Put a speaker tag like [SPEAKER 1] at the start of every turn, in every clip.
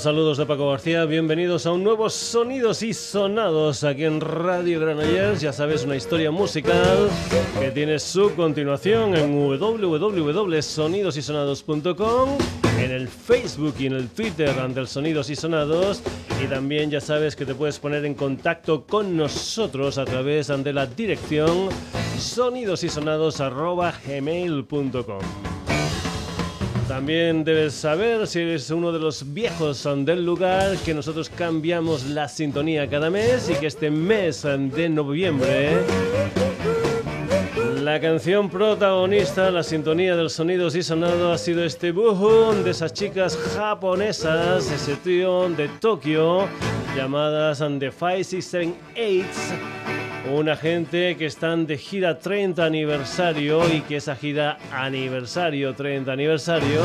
[SPEAKER 1] Saludos de Paco García, bienvenidos a un nuevo Sonidos y Sonados aquí en Radio Granollers. Ya sabes, una historia musical que tiene su continuación en www.sonidosysonados.com, en el Facebook y en el Twitter ante el Sonidos y Sonados. Y también ya sabes que te puedes poner en contacto con nosotros a través de la dirección sonidosysonados.gmail.com. También debes saber, si eres uno de los viejos del lugar, que nosotros cambiamos la sintonía cada mes y que este mes de noviembre la canción protagonista, la sintonía del sonidos y sonado ha sido este Buhun de esas chicas japonesas, ese trío de Tokio llamadas The 5678 una gente que están de gira 30 aniversario y que esa gira aniversario, 30 aniversario,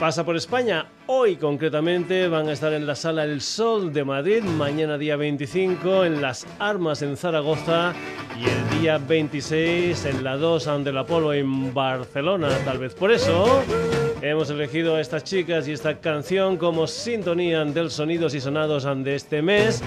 [SPEAKER 1] pasa por España. Hoy concretamente van a estar en la Sala El Sol de Madrid, mañana día 25 en Las Armas en Zaragoza y el día 26 en la 2 ante el Apolo en Barcelona. Tal vez por eso hemos elegido a estas chicas y esta canción como sintonía del sonidos y sonados de este mes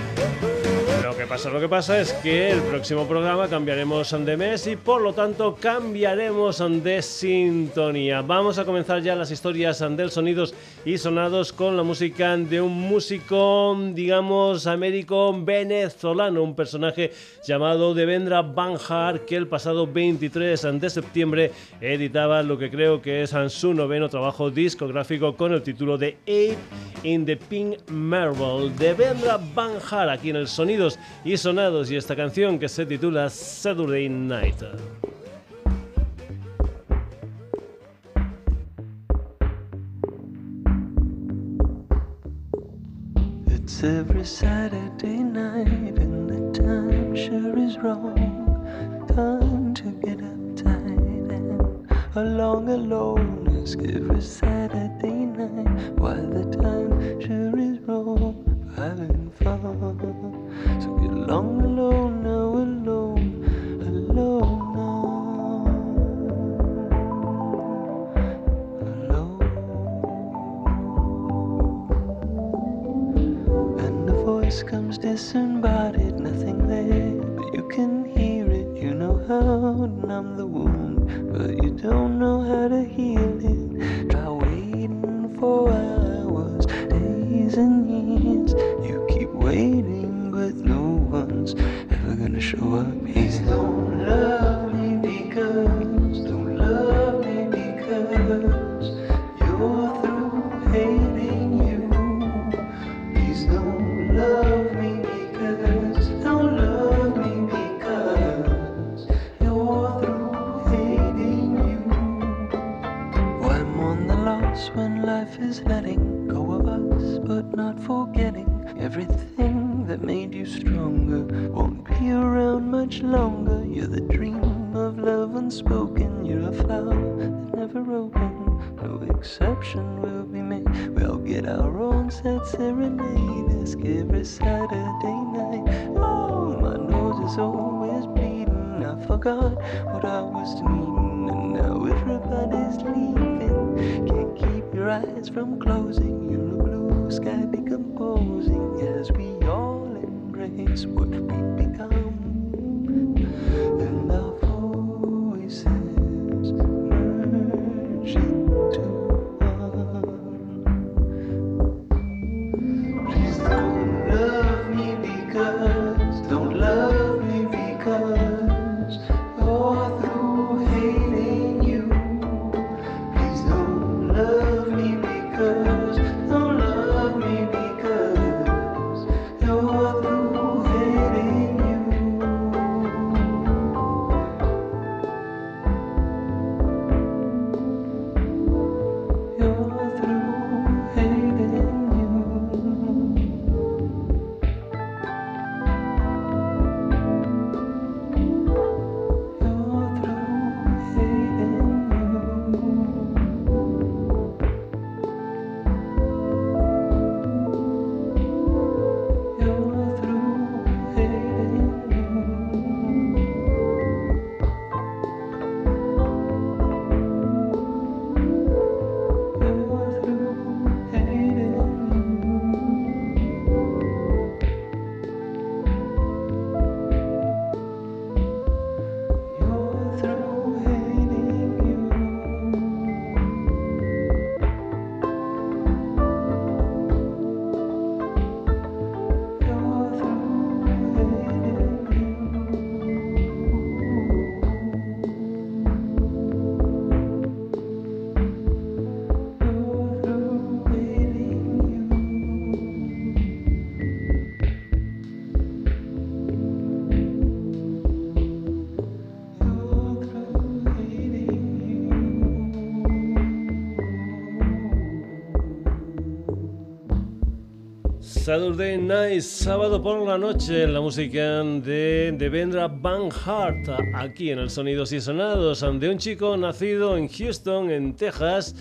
[SPEAKER 1] que pasa, lo que pasa es que el próximo programa cambiaremos de mes y por lo tanto cambiaremos de sintonía. Vamos a comenzar ya las historias del sonidos y sonados con la música de un músico, digamos, américo venezolano, un personaje llamado Devendra Banjar que el pasado 23 de septiembre editaba lo que creo que es su noveno trabajo discográfico con el título de Ape in the Pink Marble. Devendra Banjar aquí en el Sonidos y sonados y esta canción que se titula Saturday Night. It's every Saturday night and the time sure is wrong. Time to get uptight and along alone is every Saturday night while the time sure is wrong. Having fun. Along alone now, alone, alone now. Alone. And the voice comes disembodied, Saturday Night,
[SPEAKER 2] sábado por la noche, la música de Devendra Van Hart, aquí en el Sonidos y Sonados, de un chico nacido en Houston, en Texas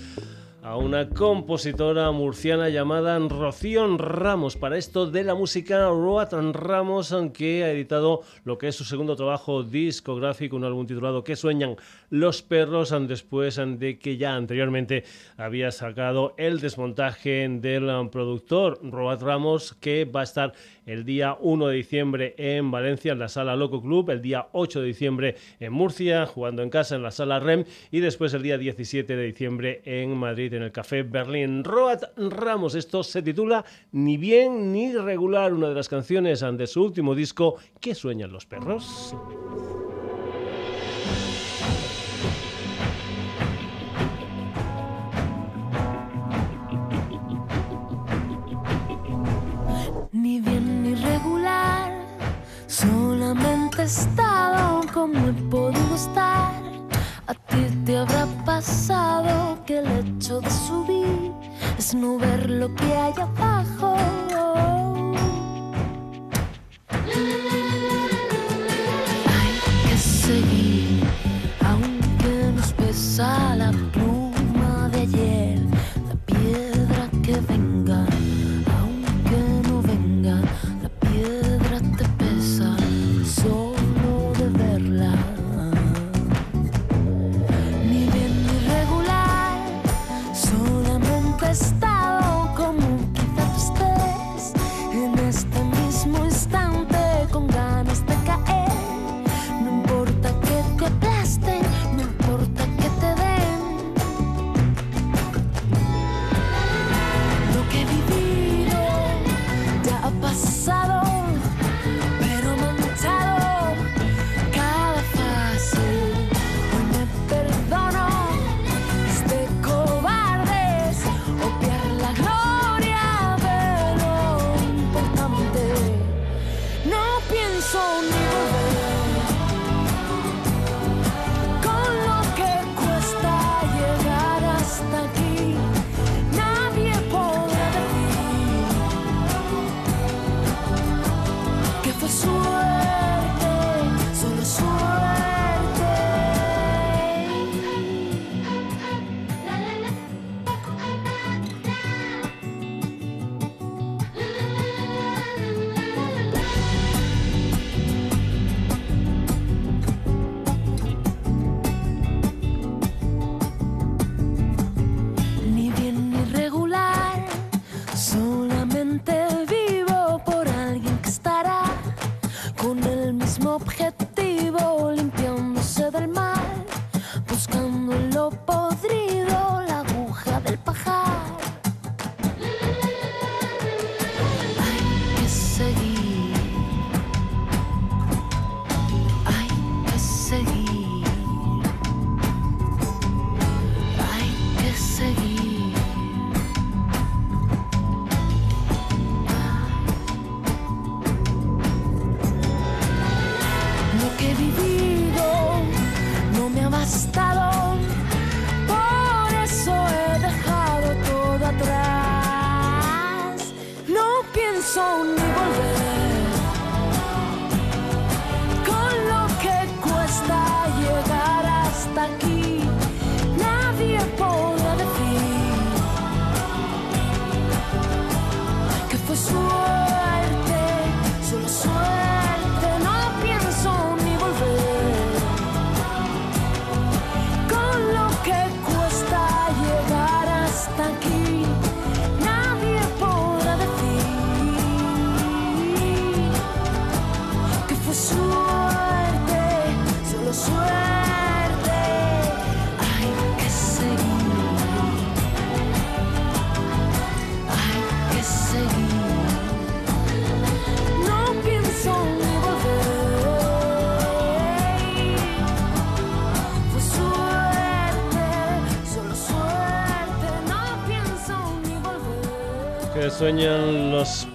[SPEAKER 2] a una compositora murciana llamada Rocío Ramos. Para esto de la música, Roat Ramos, que ha editado lo que es su segundo trabajo discográfico, un álbum titulado ¿Qué sueñan los perros? Después de que ya anteriormente había sacado el desmontaje del productor Roat Ramos, que va a estar el día 1 de diciembre en Valencia, en la sala Loco Club, el día 8 de diciembre en Murcia, jugando en casa en la sala REM, y después el día 17 de diciembre en Madrid, en el Café Berlín. Roat Ramos, esto se titula Ni bien ni regular, una de las canciones de su último disco, ¿Qué sueñan los perros?
[SPEAKER 3] Pasado que el hecho de subir es no ver lo que hay abajo.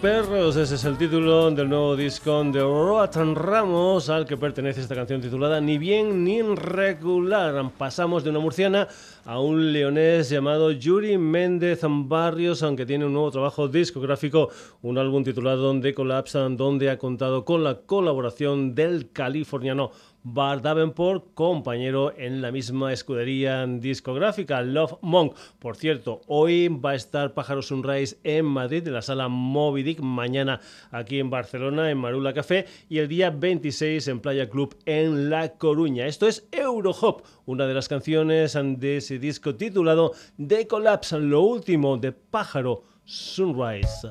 [SPEAKER 4] Perros, ese es el título del nuevo disco de Roatan Ramos, al que pertenece esta canción titulada Ni bien ni regular. Pasamos de una murciana a un leonés llamado Yuri Méndez Barrios, aunque tiene un nuevo trabajo discográfico, un álbum titulado The Collapse, donde ha contado con la colaboración del californiano Bart Davenport, compañero en la misma escudería discográfica, Love Monk. Por cierto, hoy va a estar Pájaro Sunrise en Madrid, en la sala Moby Dick, mañana aquí en Barcelona, en Marula Café, y el día 26 en Playa Club en La Coruña. Esto es Eurohop, una de las canciones de ese disco titulado The Collapse, lo último de Pájaro Sunrise.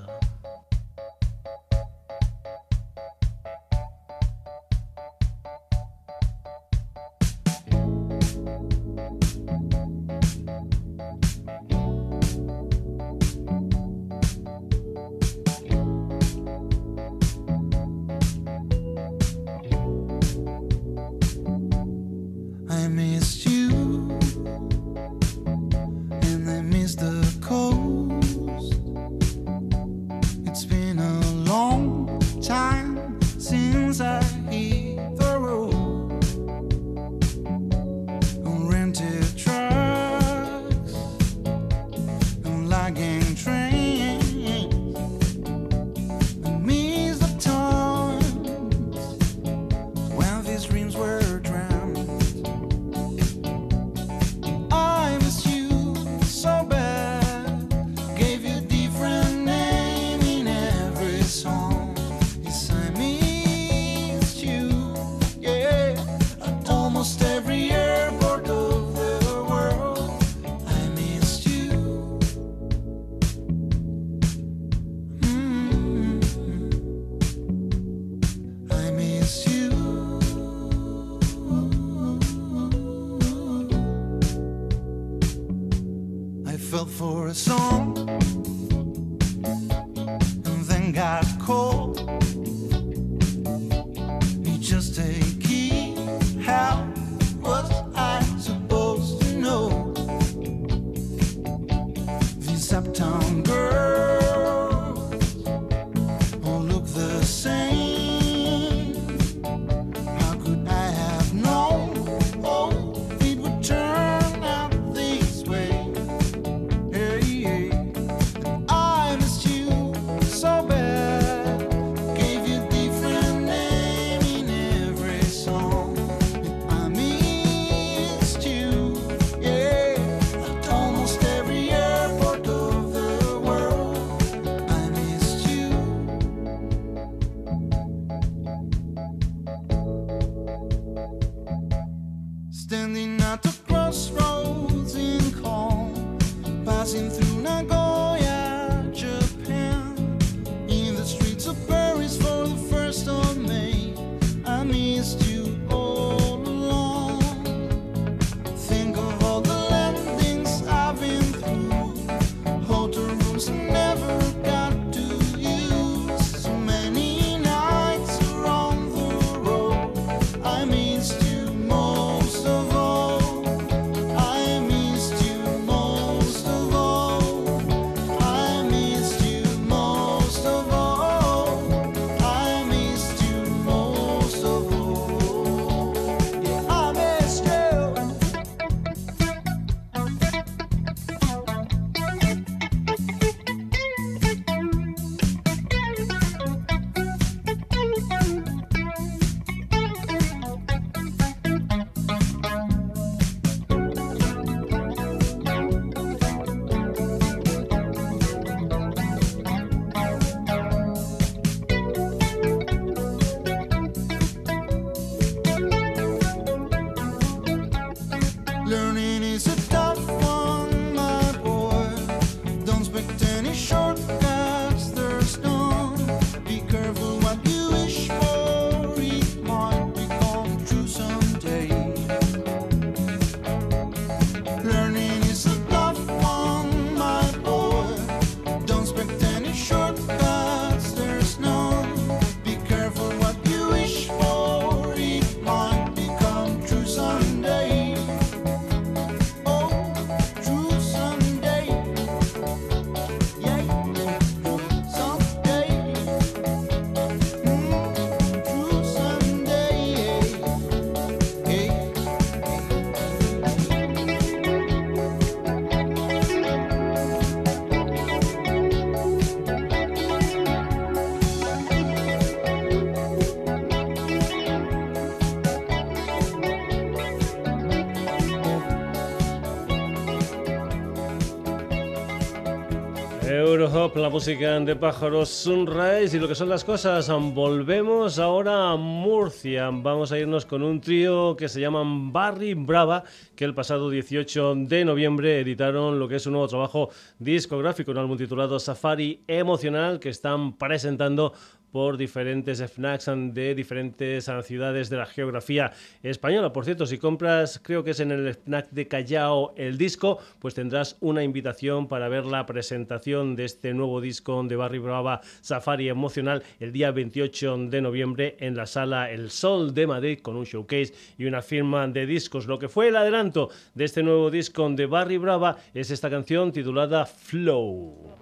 [SPEAKER 4] Música de pájaros Sunrise y lo que son las cosas. Volvemos ahora a Murcia. Vamos a irnos con un trío que se llaman Barry Brava, que el pasado 18 de noviembre editaron lo que es un nuevo trabajo discográfico, un álbum titulado Safari Emocional, que están presentando por diferentes FNACs de diferentes ciudades de la geografía española. Por cierto, si compras, creo que es en el FNAC de Callao el disco, pues tendrás una invitación para ver la presentación de este nuevo disco de Barry Brava Safari Emocional el día 28 de noviembre en la sala El Sol de Madrid con un showcase y una firma de discos. Lo que fue el adelanto de este nuevo disco de Barry Brava es esta canción titulada Flow.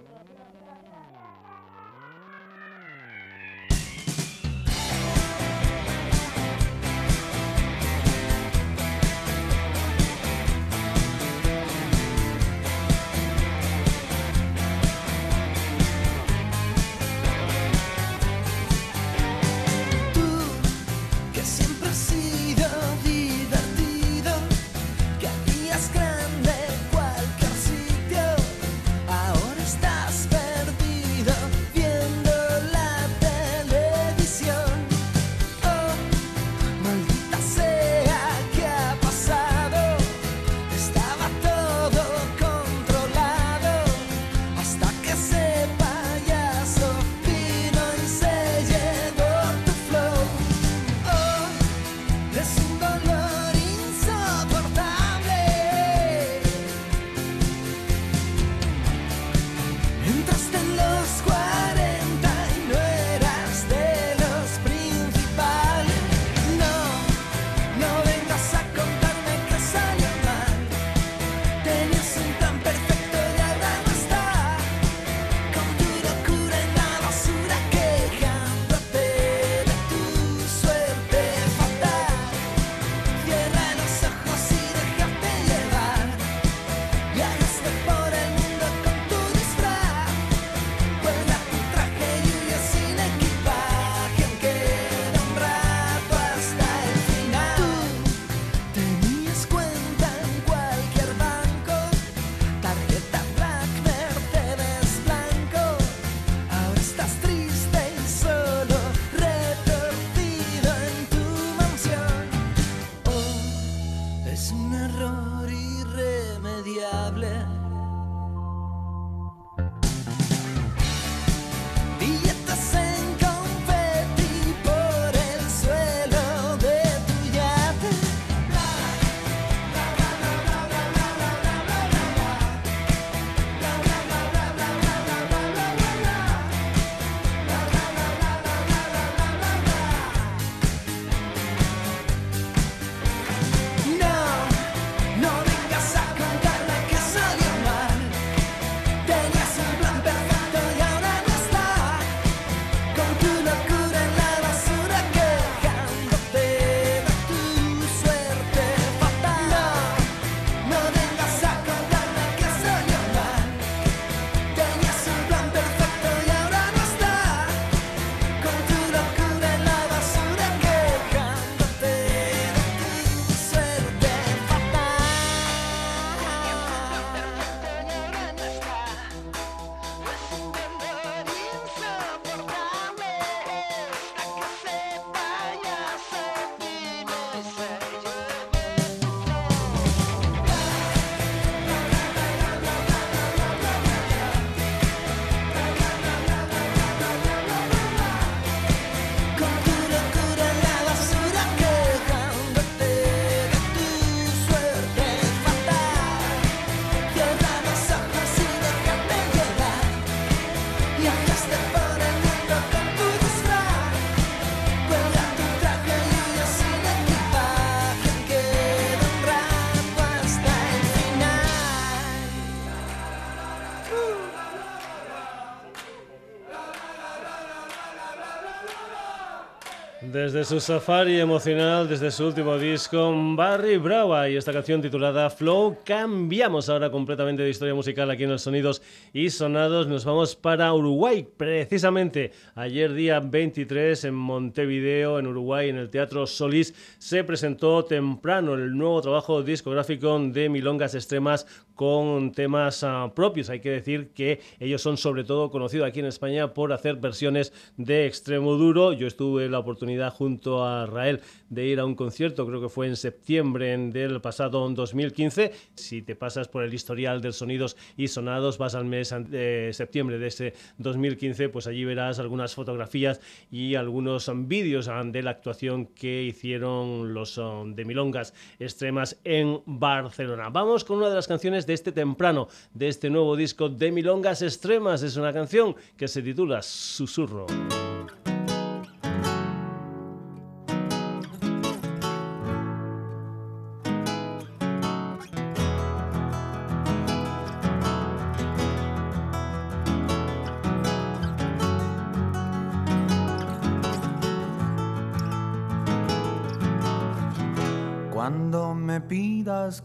[SPEAKER 2] Su safari emocional, desde su último disco, Barry Brava y esta canción titulada Flow, cambiamos ahora completamente de historia musical aquí en los sonidos y sonados. Nos vamos para Uruguay, precisamente ayer día 23 en Montevideo, en Uruguay, en el Teatro Solís, se presentó temprano el nuevo trabajo discográfico de Milongas Extremas con temas ah, propios. Hay que decir que ellos son sobre todo conocidos aquí en España por hacer versiones de extremo duro. Yo estuve la oportunidad junto a Rael de ir a un concierto, creo que fue en septiembre del pasado 2015. Si te pasas por el historial de sonidos y sonados, vas al mes de septiembre de ese 2015, pues allí verás algunas fotografías y algunos vídeos ah, de la actuación que hicieron los ah, de Milongas Extremas en Barcelona. Vamos con una de las canciones de este temprano, de este nuevo disco de Milongas Extremas. Es una canción que se titula Susurro.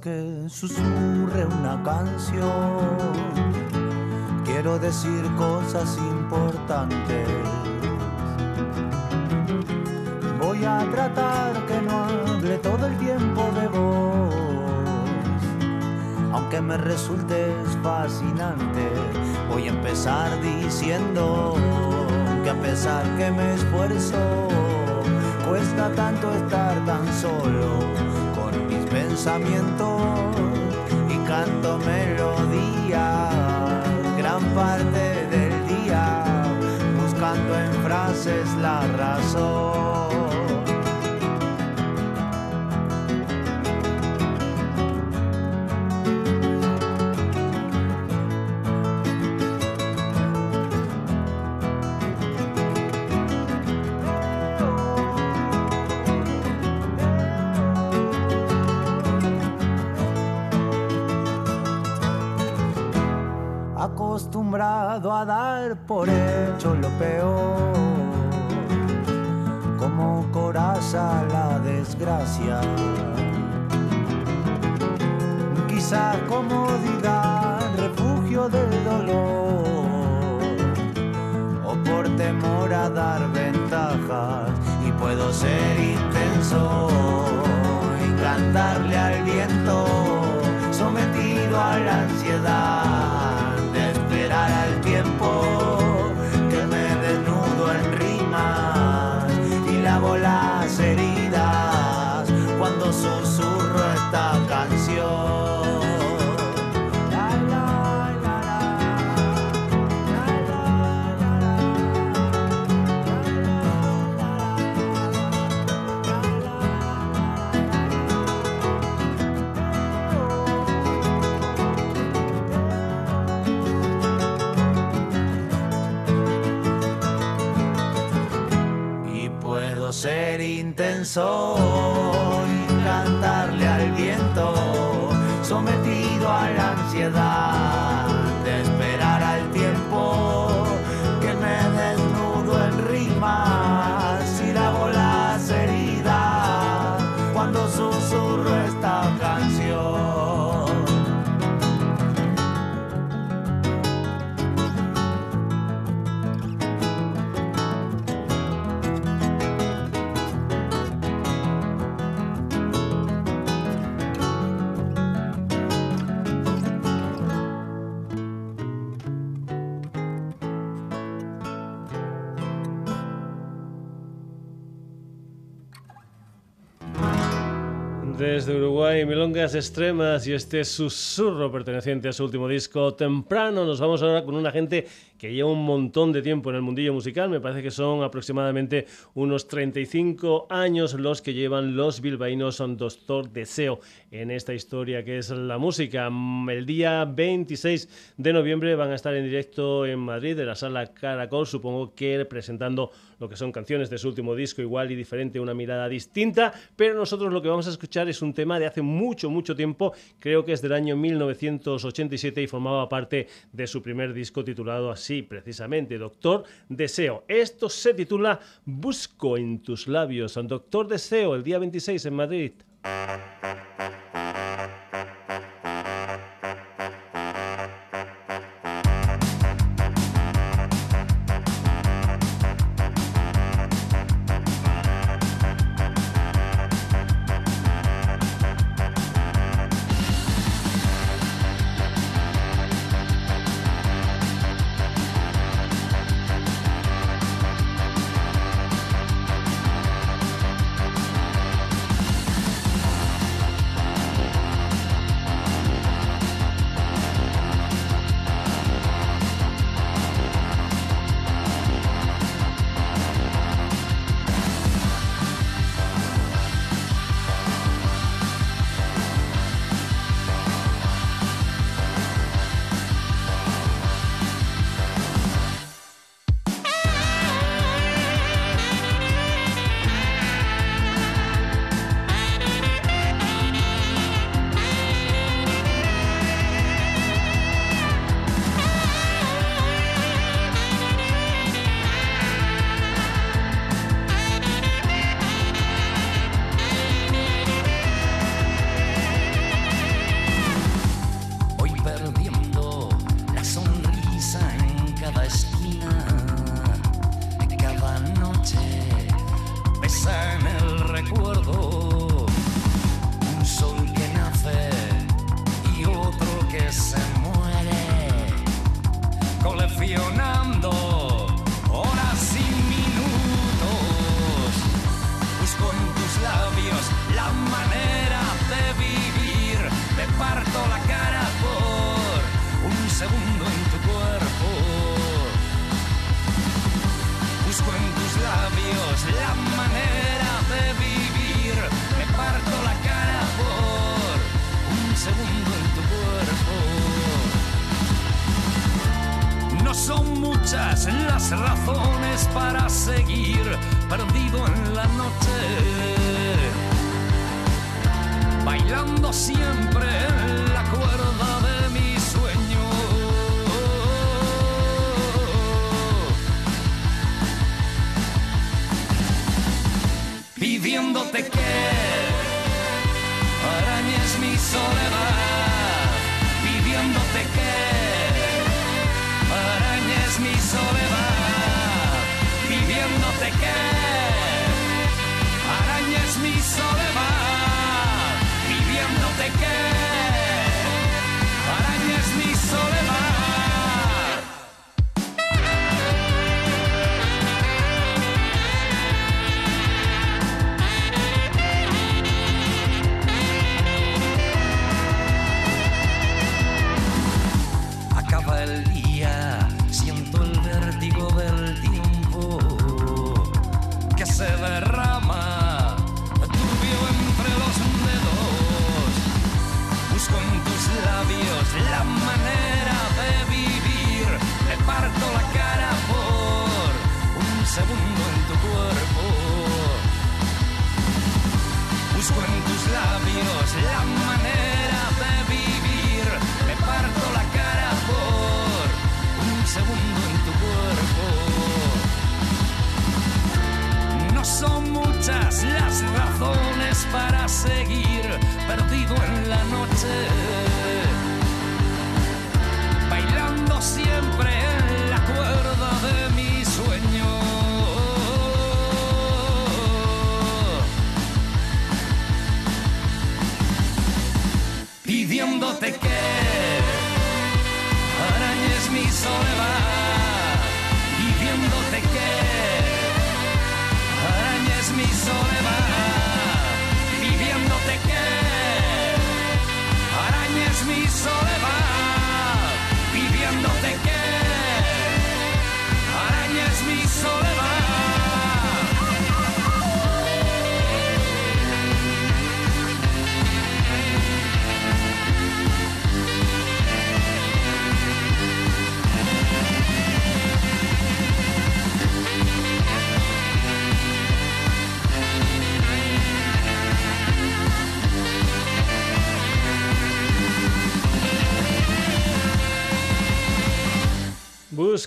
[SPEAKER 5] Que susurre una canción. Quiero decir cosas importantes. Voy a tratar que no hable todo el tiempo de vos. Aunque me resulte fascinante, voy a empezar diciendo que a pesar que me esfuerzo, cuesta tanto estar tan solo y canto melodías gran parte del día buscando en frases la razón. A dar por hecho lo peor, como coraza la desgracia. Quizá comodidad, refugio del dolor, o por temor a dar ventajas, y puedo ser intenso y cantarle al viento, sometido a la ansiedad y cantarle al viento, sometido a la ansiedad de esperar al tiempo
[SPEAKER 2] Desde Uruguay, Milongas Extremas y este susurro perteneciente a su último disco temprano. Nos vamos ahora con una gente que lleva un montón de tiempo en el mundillo musical. Me parece que son aproximadamente unos 35 años los que llevan los bilbaínos son Doctor Deseo en esta historia que es la música. El día 26 de noviembre van a estar en directo en Madrid, de la sala Caracol, supongo que presentando lo que son canciones de su último disco, igual y diferente, una mirada distinta, pero nosotros lo que vamos a escuchar es un tema de hace mucho, mucho tiempo, creo que es del año 1987 y formaba parte de su primer disco titulado así,
[SPEAKER 6] precisamente, Doctor Deseo. Esto se titula Busco en tus labios, Doctor Deseo, el día 26 en Madrid.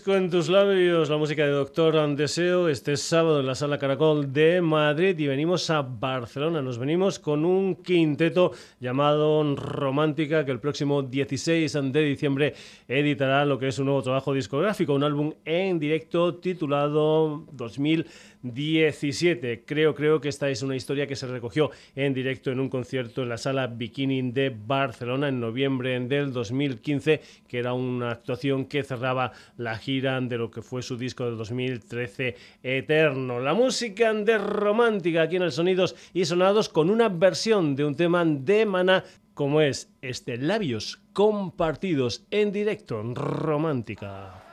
[SPEAKER 2] La música de Doctor Deseo este sábado en la Sala Caracol de Madrid y venimos a Barcelona. Nos venimos con un quinteto llamado Romántica que el próximo 16 de diciembre editará lo que es un nuevo trabajo discográfico, un álbum en directo titulado 2000 17. Creo, creo que esta es una historia que se recogió en directo en un concierto en la sala Bikini de Barcelona en noviembre del 2015, que era una actuación que cerraba la gira de lo que fue su disco del 2013 Eterno. La música de romántica aquí en el Sonidos y Sonados con una versión de un tema de Mana como es este Labios compartidos en directo romántica.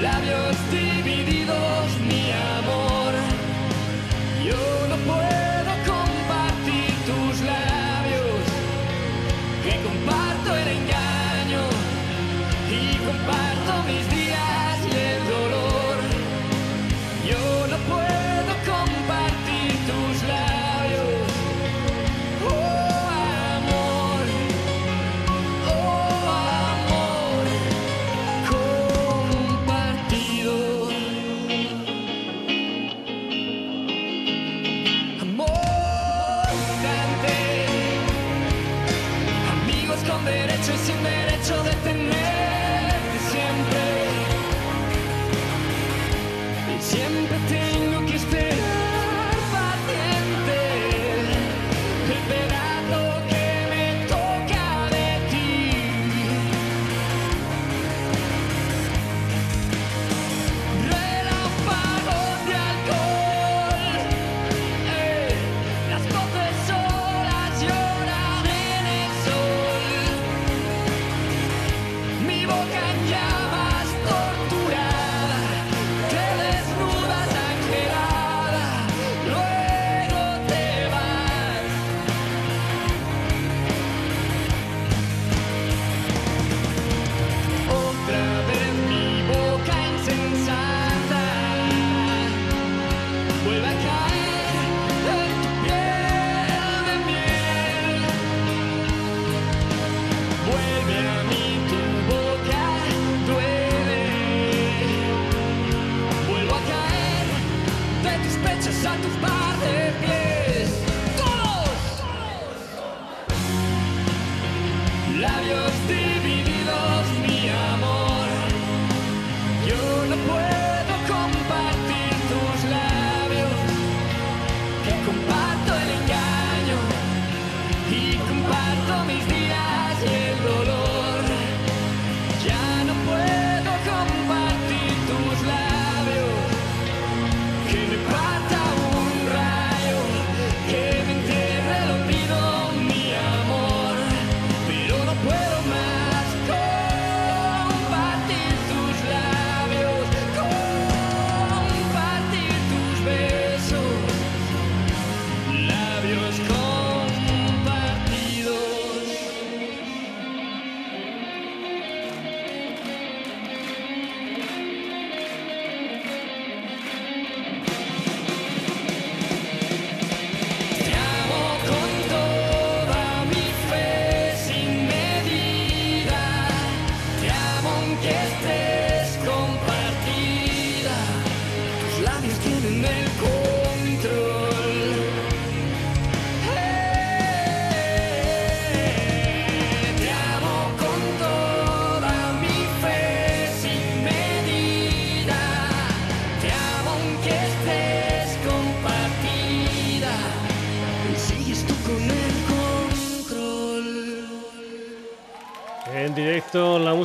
[SPEAKER 7] Con derecho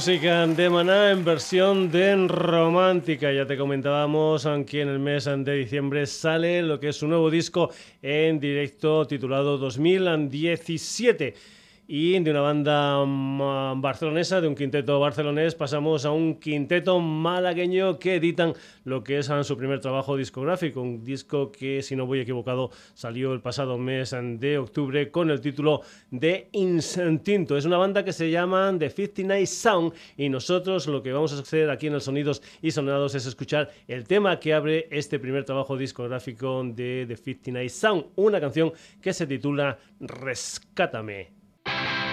[SPEAKER 8] música de Maná en versión de romántica. Ya te comentábamos que en el mes de diciembre sale lo que es su nuevo disco en directo titulado 2017 y de una banda mm, barcelonesa, de un quinteto barcelonés, pasamos a un quinteto malagueño que editan lo que es su primer trabajo discográfico, un disco que, si no voy equivocado, salió el pasado mes de octubre con el título de Instinto. Es una banda que se llama The 59 Sound y nosotros lo que vamos a hacer aquí en el Sonidos y Sonados es escuchar el tema que abre este primer trabajo discográfico de The 59 Sound, una canción que se titula Rescátame.
[SPEAKER 2] thank you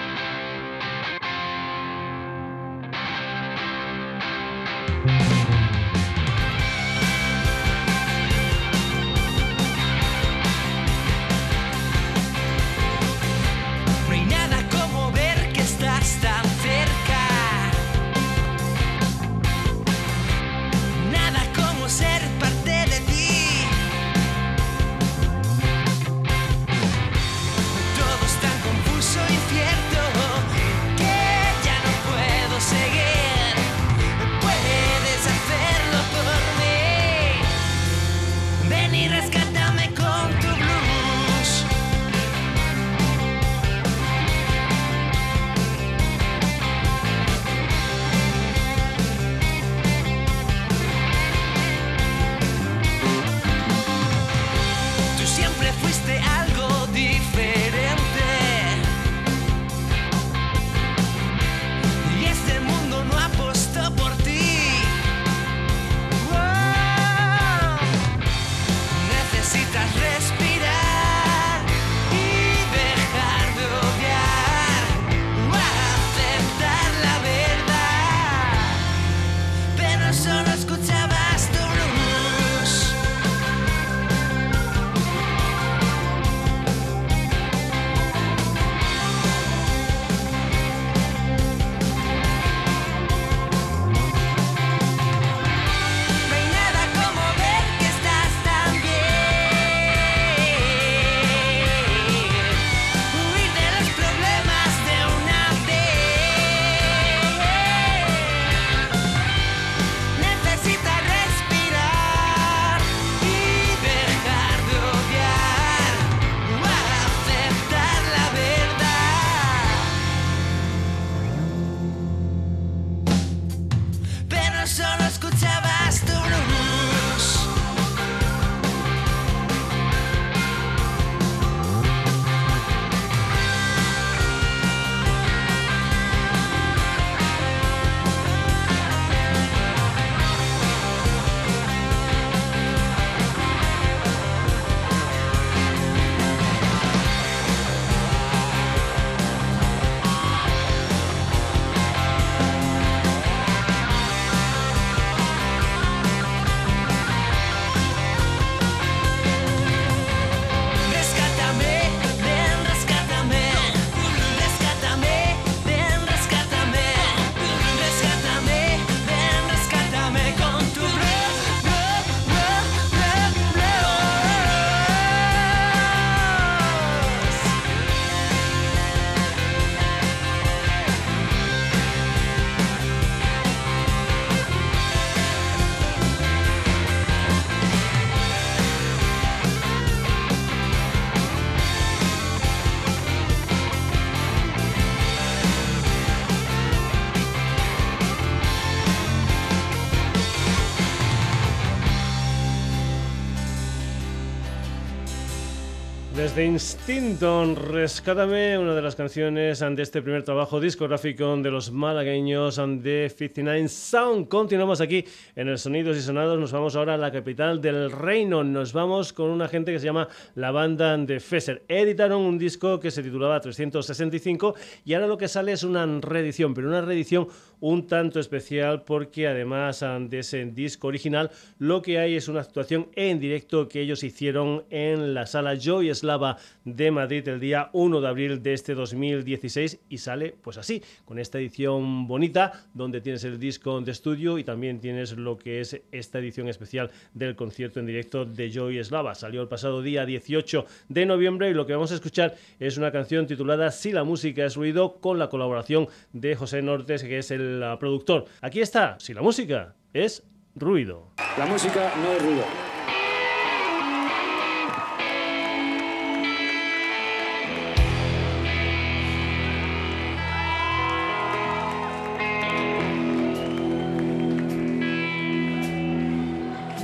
[SPEAKER 2] Instinto, Rescátame, una de las canciones de este primer trabajo discográfico de los malagueños de 59 Sound. Continuamos aquí en el Sonidos y Sonados. Nos vamos ahora a la capital del reino. Nos vamos con una gente que se llama la banda de Fesser. Editaron un disco que se titulaba 365 y ahora lo que sale es una reedición, pero una reedición un tanto especial porque además de ese disco original, lo que hay es una actuación en directo que ellos hicieron en la sala Joy Slava de Madrid el día 1 de abril de este 2016 y sale pues así, con esta edición bonita donde tienes el disco de estudio y también tienes lo que es esta edición especial del concierto en directo de Joy Slava. Salió el pasado día 18 de noviembre y lo que vamos a escuchar es una canción titulada Si la música es ruido con la colaboración de José Nortes que es el productor. Aquí está, Si la música es ruido.
[SPEAKER 7] La música no es ruido.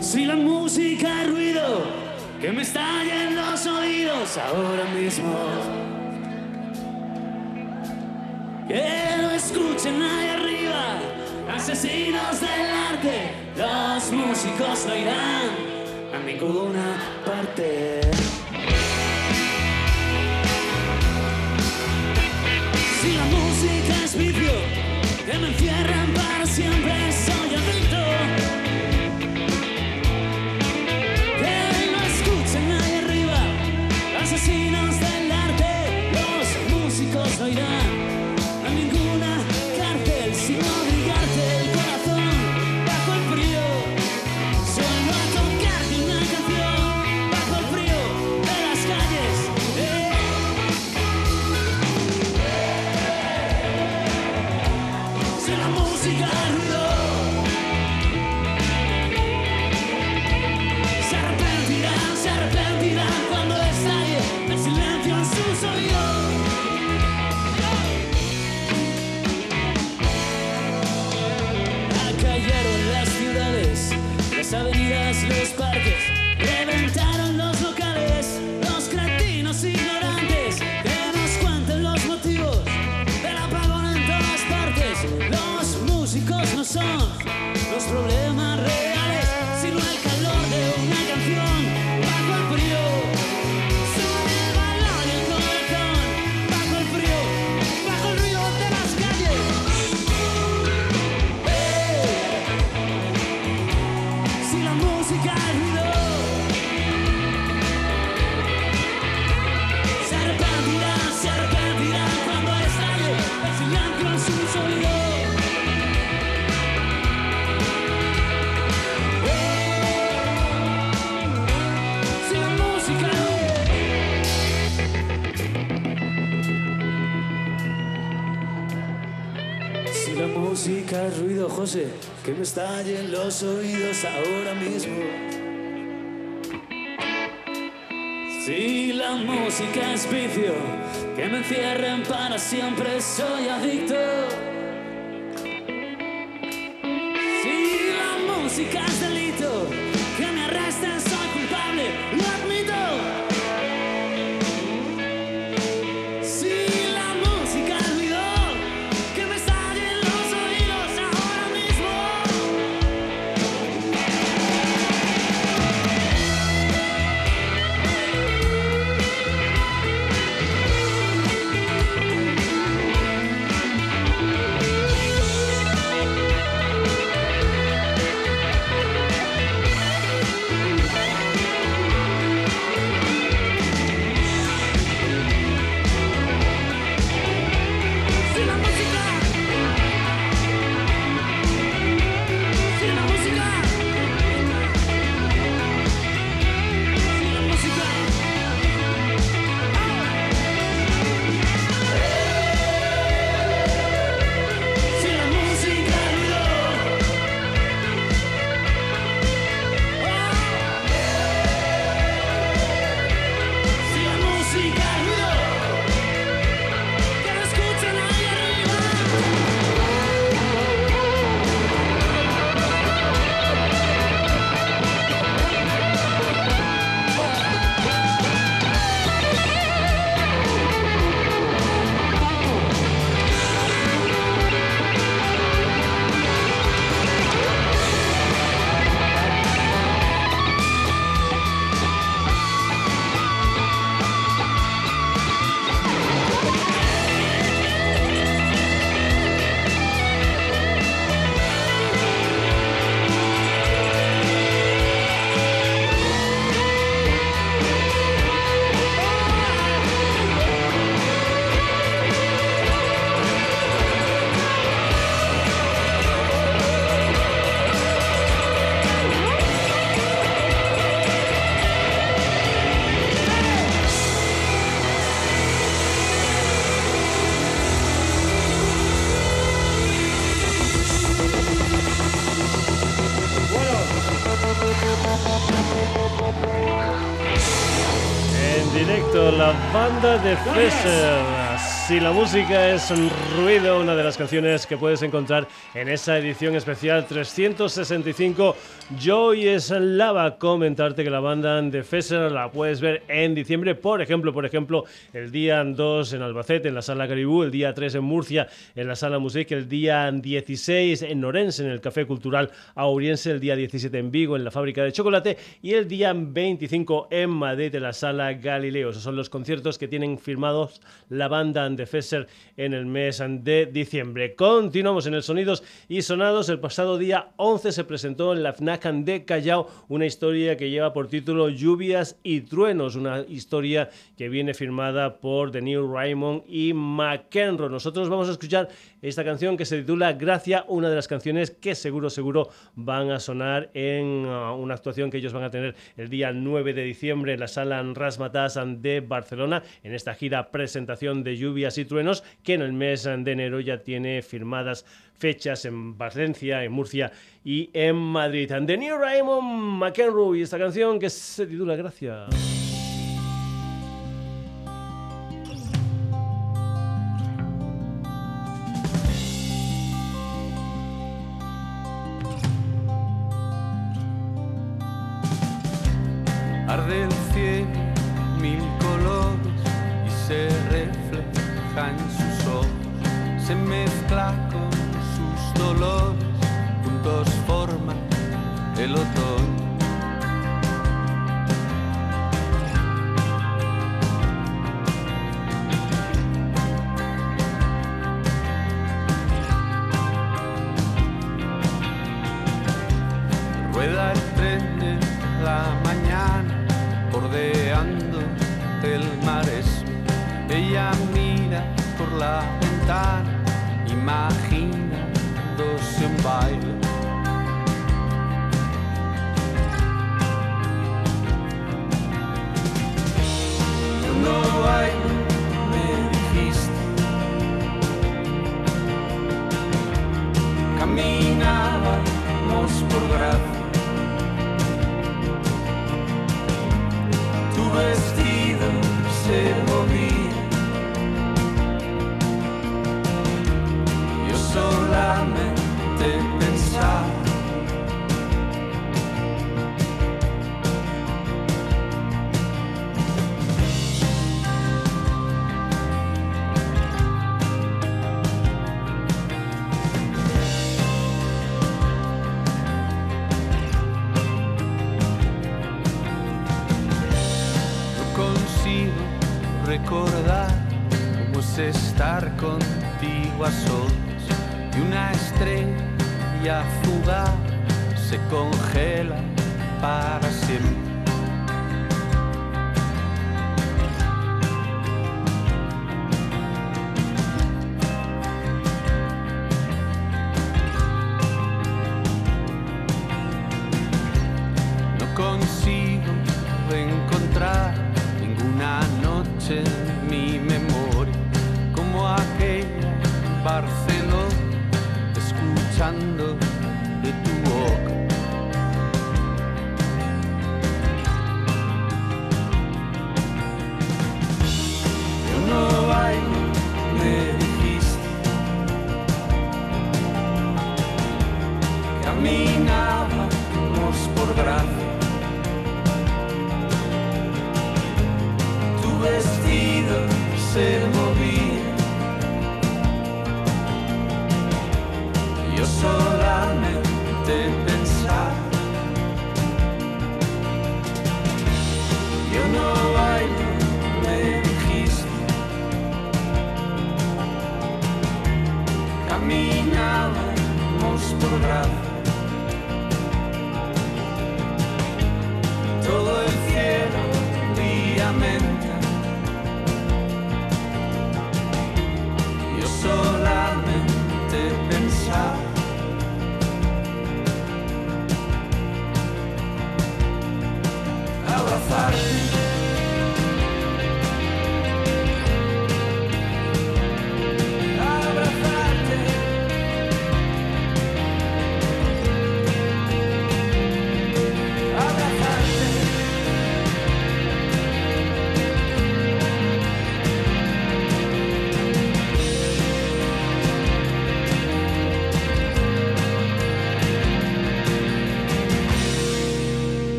[SPEAKER 9] Si la música es ruido que me estalla en los oídos ahora mismo. Que no escuchen ahí arriba, asesinos del arte, los músicos no irán a ninguna parte. Si la música es vicio, que me encierran para siempre, que me estallen los oídos ahora mismo. Si la música es vicio, que me encierren para siempre, soy adicto. Si la música es delito,
[SPEAKER 2] de Fesser. Si la música es un ruido, una de las canciones que puedes encontrar en esa edición especial 365 Joy es Lava. Comentarte que la banda de la puedes ver en diciembre, por ejemplo, por ejemplo, el día 2 en Albacete, en la sala Caribú, el día 3 en Murcia, en la sala Music, el día 16 en Orense, en el Café Cultural Auriense, el día 17 en Vigo, en la fábrica de chocolate, y el día 25 en Madrid, en la sala Galileo. Esos son los conciertos que tienen firmados la banda de en el mes de diciembre. Continuamos en el Sonidos y Sonados. El pasado día 11 se presentó en la FNAC de Callao, una historia que lleva por título Lluvias y Truenos, una historia que viene firmada por The New Raymond y McEnroe. Nosotros vamos a escuchar esta canción que se titula Gracia, una de las canciones que seguro, seguro van a sonar en uh, una actuación que ellos van a tener el día 9 de diciembre en la sala Rasmatas de Barcelona, en esta gira presentación de Lluvias y Truenos, que en el mes de enero ya tiene firmadas fechas en Valencia, en Murcia y en Madrid. And the New Raymond McEnroe y esta canción que se titula Gracias.
[SPEAKER 10] Ventana, imagina en baile. No hay, me dijiste, caminábamos por gracia. Tu vestido se solamente pensar. Para Yo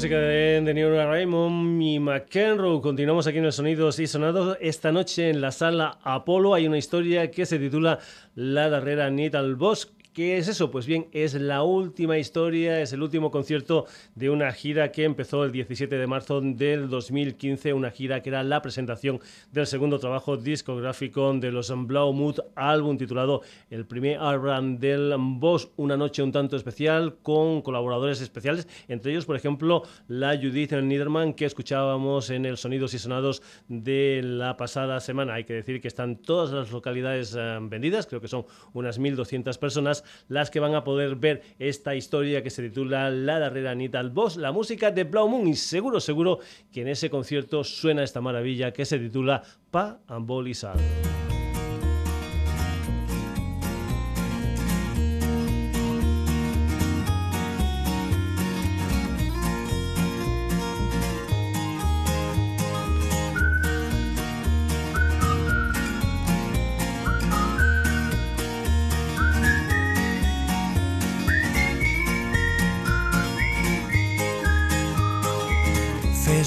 [SPEAKER 2] música de, de Neil Raymond y McEnroe. Continuamos aquí en el Sonidos y Sonados. Esta noche en la sala Apolo hay una historia que se titula La Darrera Nital Bosch ¿Qué es eso? Pues bien, es la última historia, es el último concierto de una gira que empezó el 17 de marzo del 2015, una gira que era la presentación del segundo trabajo discográfico de los Blau Mood, álbum titulado El primer álbum del Boss, una noche un tanto especial con colaboradores especiales, entre ellos, por ejemplo, la Judith Niederman que escuchábamos en el Sonidos y Sonados de la pasada semana. Hay que decir que están todas las localidades eh, vendidas, creo que son unas 1.200 personas las que van a poder ver esta historia que se titula La Darrera Nital Boss, la música de Blau Moon y seguro, seguro que en ese concierto suena esta maravilla que se titula Pa Ambolizar.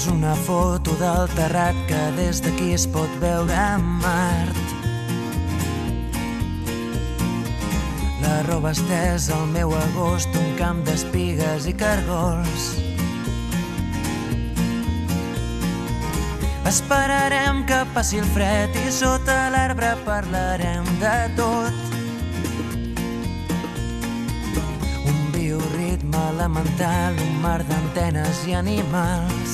[SPEAKER 8] Una foto del terrat que des d'aquí es pot veure Mart. La roba estesa al meu agost, un camp d'espigues i cargols. Esperarem que passi el fred i sota l'arbre parlarem de tot. Elemental, un mar d'antenes i animals.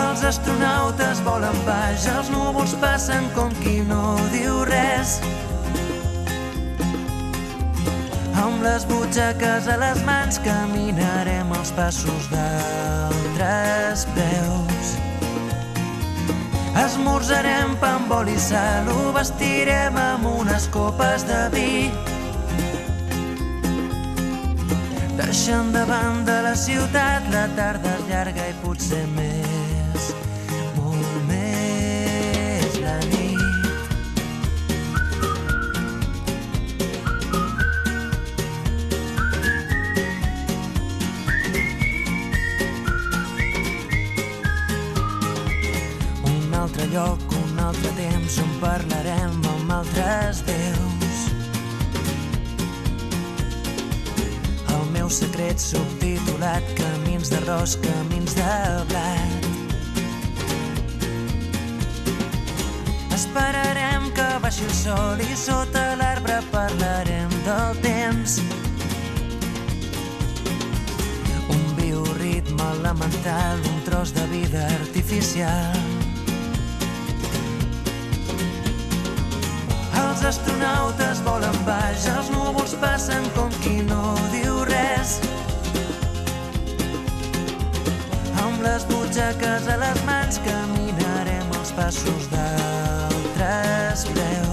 [SPEAKER 8] Els astronautes volen baix, els núvols passen com qui no diu res. Amb les butxaques a les mans caminarem els passos d'altres peus. Esmorzarem pa amb oli i sal, ho vestirem amb unes copes de vi. Deixant davant de la ciutat, la tarda és llarga i potser més lloc, un altre temps on parlarem amb altres déus. Secret subtitulat Camins d'arròs, camins de blat. Esperarem que baixi el sol i sota l'arbre parlarem del temps. Un bioritme elemental, un tros de vida artificial. Els astronautes volen baix, els núvols passen com qui no res. Amb les butxaques a les mans caminarem els passos d'altres preus.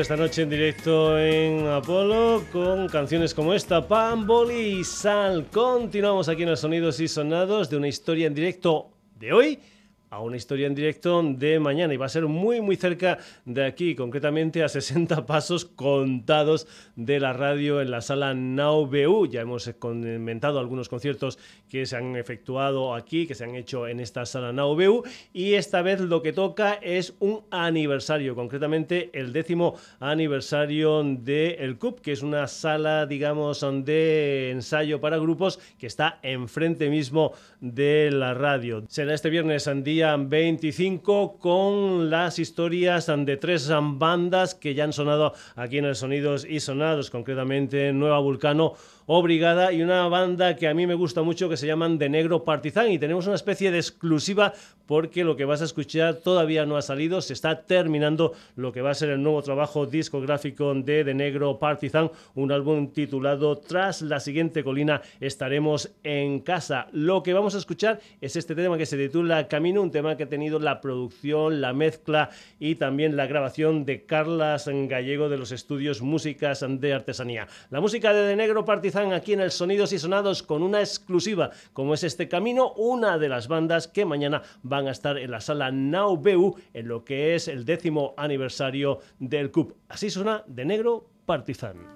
[SPEAKER 2] Esta noche en directo en Apolo con canciones como esta, Pan, Boli y Sal. Continuamos aquí en los sonidos y sonados de una historia en directo de hoy a una historia en directo de mañana y va a ser muy muy cerca de aquí, concretamente a 60 pasos contados de la radio en la sala Now. Ya hemos comentado algunos conciertos que se han efectuado aquí, que se han hecho en esta sala Now y esta vez lo que toca es un aniversario, concretamente el décimo aniversario de El CUP, que es una sala, digamos, de ensayo para grupos que está enfrente mismo de la radio. Será este viernes día día 25 con las historias de tres bandas que ya han sonado aquí en el Sonidos y Sonados, concretamente Nueva Vulcano o Brigada y una banda que a mí me gusta mucho que se llaman De Negro Partizan y tenemos una especie de exclusiva porque lo que vas a escuchar todavía no ha salido, se está terminando lo que va a ser el nuevo trabajo discográfico de De Negro Partizan, un álbum titulado Tras la siguiente colina estaremos en casa. Lo que vamos a escuchar es este tema que se titula Camino, un tema que ha tenido la producción, la mezcla y también la grabación de Carlas Gallego de los estudios Músicas de Artesanía. La música de De Negro Partizan aquí en el Sonidos y Sonados con una exclusiva como es este camino, una de las bandas que mañana van a estar en la sala Now en lo que es el décimo aniversario del CUP. Así suena De Negro Partizan.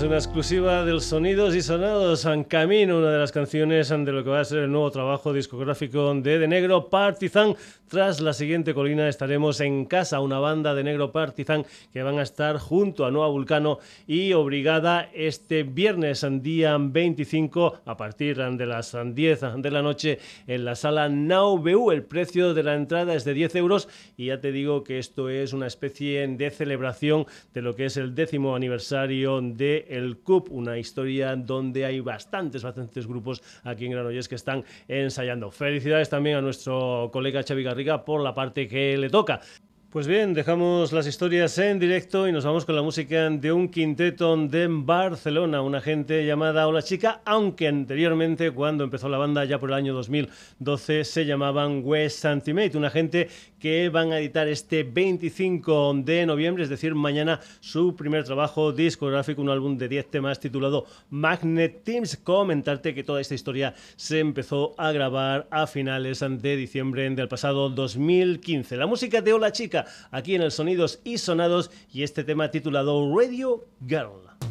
[SPEAKER 4] Tenías una exclusiva del Sonidos y Sonados en Camino, una de las canciones de lo que va a ser el nuevo trabajo discográfico de De Negro Partizan. Tras la siguiente colina estaremos en casa, una banda de Negro Partizan que van a estar junto a Nueva Vulcano y Obrigada este viernes, día 25, a partir de las 10 de la noche en la sala Now El precio de la entrada es de 10 euros y ya te digo que esto es una especie de celebración de lo que es el décimo aniversario de El CUP, una historia donde hay bastantes, bastantes grupos aquí en Granollers que están ensayando. Felicidades también a nuestro colega Xavi Por la parte que le toca. Pues bien, dejamos las historias en directo y nos vamos con la música de un quinteto de Barcelona, una gente llamada Hola Chica, aunque anteriormente, cuando empezó la banda ya por el año 2012, se llamaban West Antimate, una gente que van a editar este 25 de noviembre, es decir, mañana su primer trabajo discográfico, un álbum de 10 temas titulado Magnet Teams. Comentarte que toda esta historia se empezó a grabar a finales de diciembre del pasado 2015. La música de Hola Chica aquí en el Sonidos y Sonados y este tema titulado Radio Girl.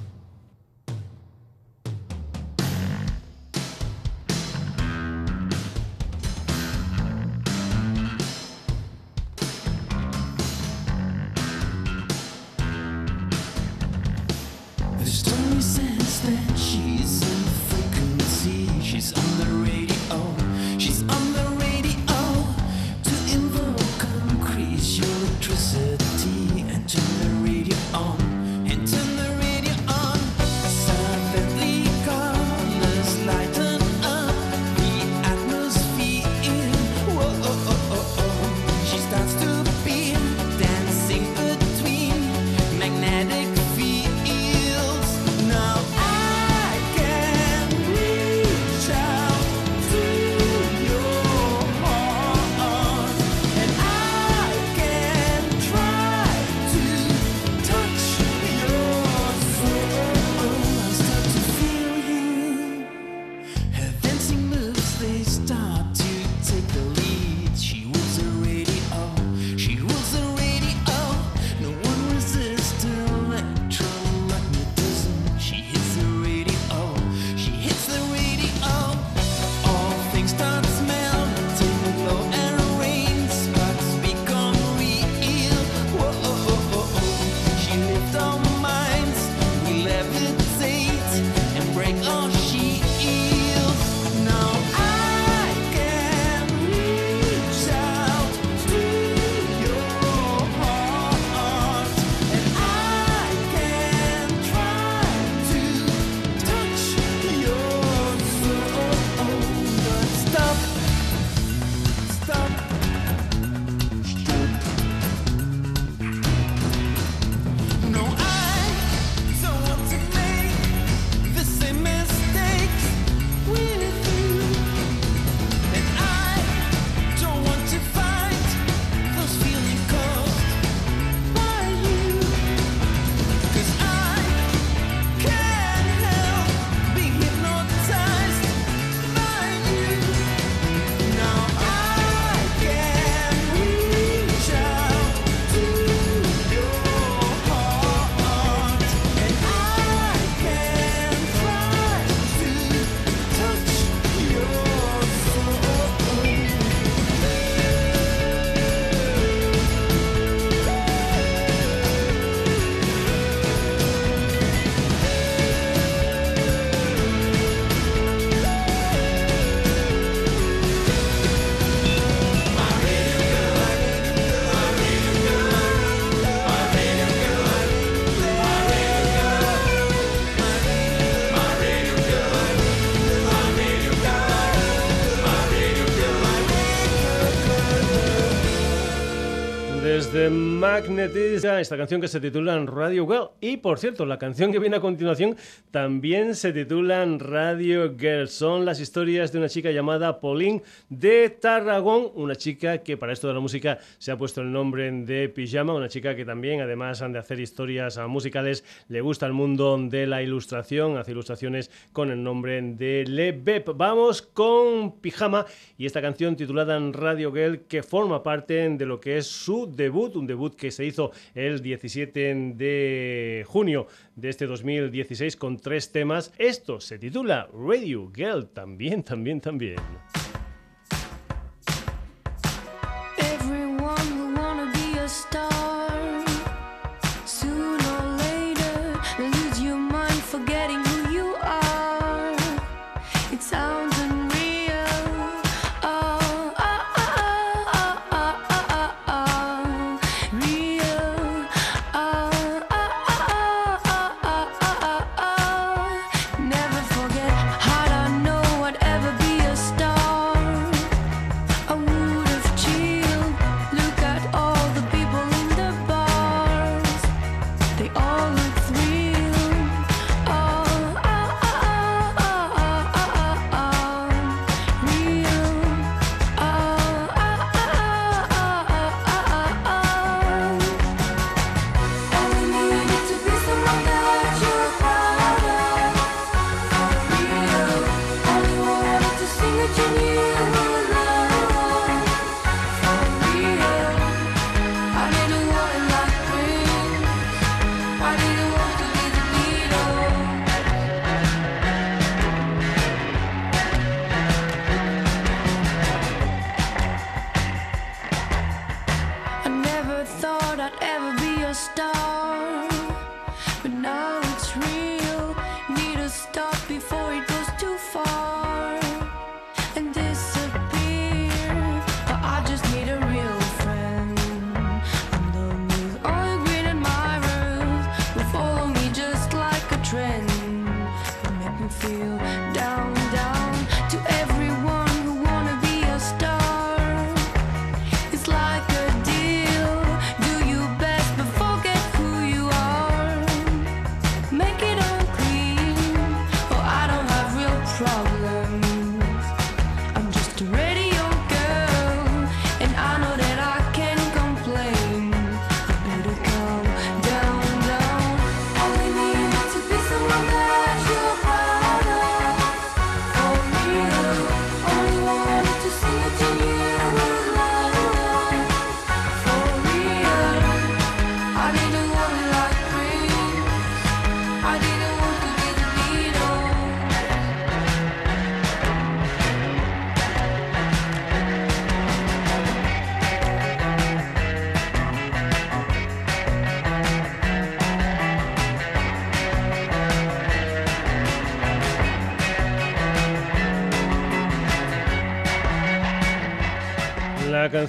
[SPEAKER 4] them. Magnetism, esta canción que se titula Radio Girl. Y por cierto, la canción que viene a continuación también se titula Radio Girl. Son las historias de una chica llamada Pauline de Tarragón, una chica que para esto de la música se ha puesto el nombre de Pijama, una chica que también, además de hacer historias musicales, le gusta el mundo de la ilustración, hace ilustraciones con el nombre de Le Bep. Vamos con Pijama y esta canción titulada Radio Girl que forma parte de lo que es su
[SPEAKER 3] debut, un debut que se hizo el 17 de junio de este 2016 con tres temas. Esto se titula Radio Girl, también, también, también.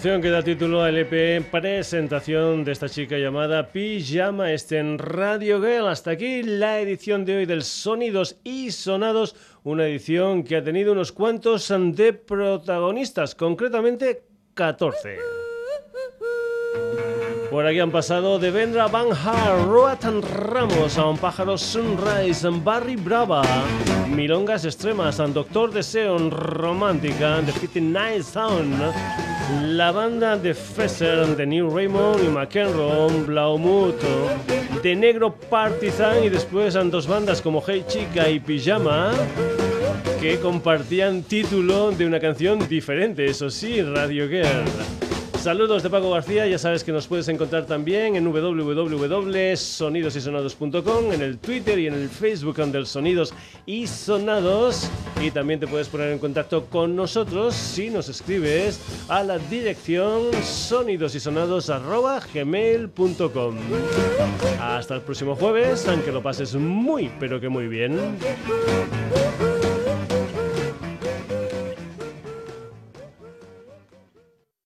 [SPEAKER 3] Canción que da título al EP, presentación de esta chica llamada Pijama este en Radio Girl. Hasta aquí la edición de hoy del Sonidos y Sonados, una edición que ha tenido unos cuantos de protagonistas, concretamente 14. Por aquí han pasado Devendra Banhar, Roatan Ramos, a un pájaro Sunrise, Barry Brava, Milongas Extremas, Doctor Deseo, Romántica, The 59 Sound, la banda de Fesser, de New Raymond y McEnroe, Blaumuto, de Negro Partizan y después han dos bandas como Hey Chica y Pijama que compartían título de una canción diferente, eso sí, Radio Girl. Saludos de Paco García, ya sabes que nos puedes encontrar también en www.sonidosysonados.com, en el Twitter y en el Facebook del Sonidos y Sonados. Y también te puedes poner en contacto con nosotros si nos escribes a la dirección sonidosysonados.gmail.com Hasta el próximo jueves, aunque lo pases muy, pero que muy bien.